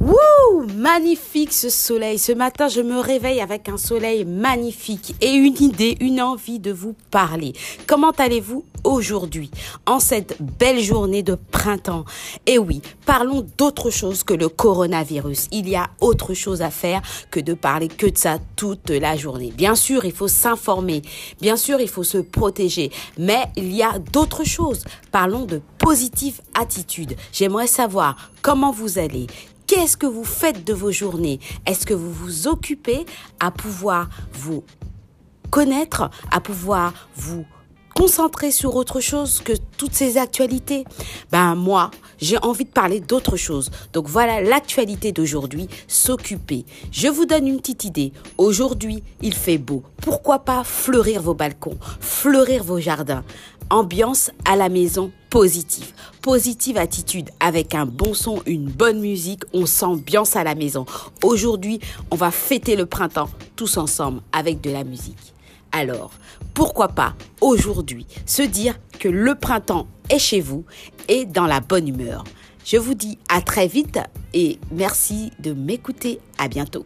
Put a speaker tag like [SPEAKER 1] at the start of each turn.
[SPEAKER 1] Wouh Magnifique ce soleil. Ce matin, je me réveille avec un soleil magnifique et une idée, une envie de vous parler. Comment allez-vous aujourd'hui, en cette belle journée de printemps? Et oui, parlons d'autre chose que le coronavirus. Il y a autre chose à faire que de parler que de ça toute la journée. Bien sûr, il faut s'informer. Bien sûr, il faut se protéger. Mais il y a d'autres choses. Parlons de positive attitude. J'aimerais savoir comment vous allez. Qu'est-ce que vous faites de vos journées? Est-ce que vous vous occupez à pouvoir vous connaître, à pouvoir vous concentrer sur autre chose que toutes ces actualités? Ben moi, j'ai envie de parler d'autre chose. Donc voilà l'actualité d'aujourd'hui, s'occuper. Je vous donne une petite idée. Aujourd'hui, il fait beau. Pourquoi pas fleurir vos balcons, fleurir vos jardins? Ambiance à la maison positive. Positive attitude avec un bon son, une bonne musique, on s'ambiance à la maison. Aujourd'hui, on va fêter le printemps tous ensemble avec de la musique. Alors, pourquoi pas aujourd'hui se dire que le printemps est chez vous et dans la bonne humeur. Je vous dis à très vite et merci de m'écouter. À bientôt.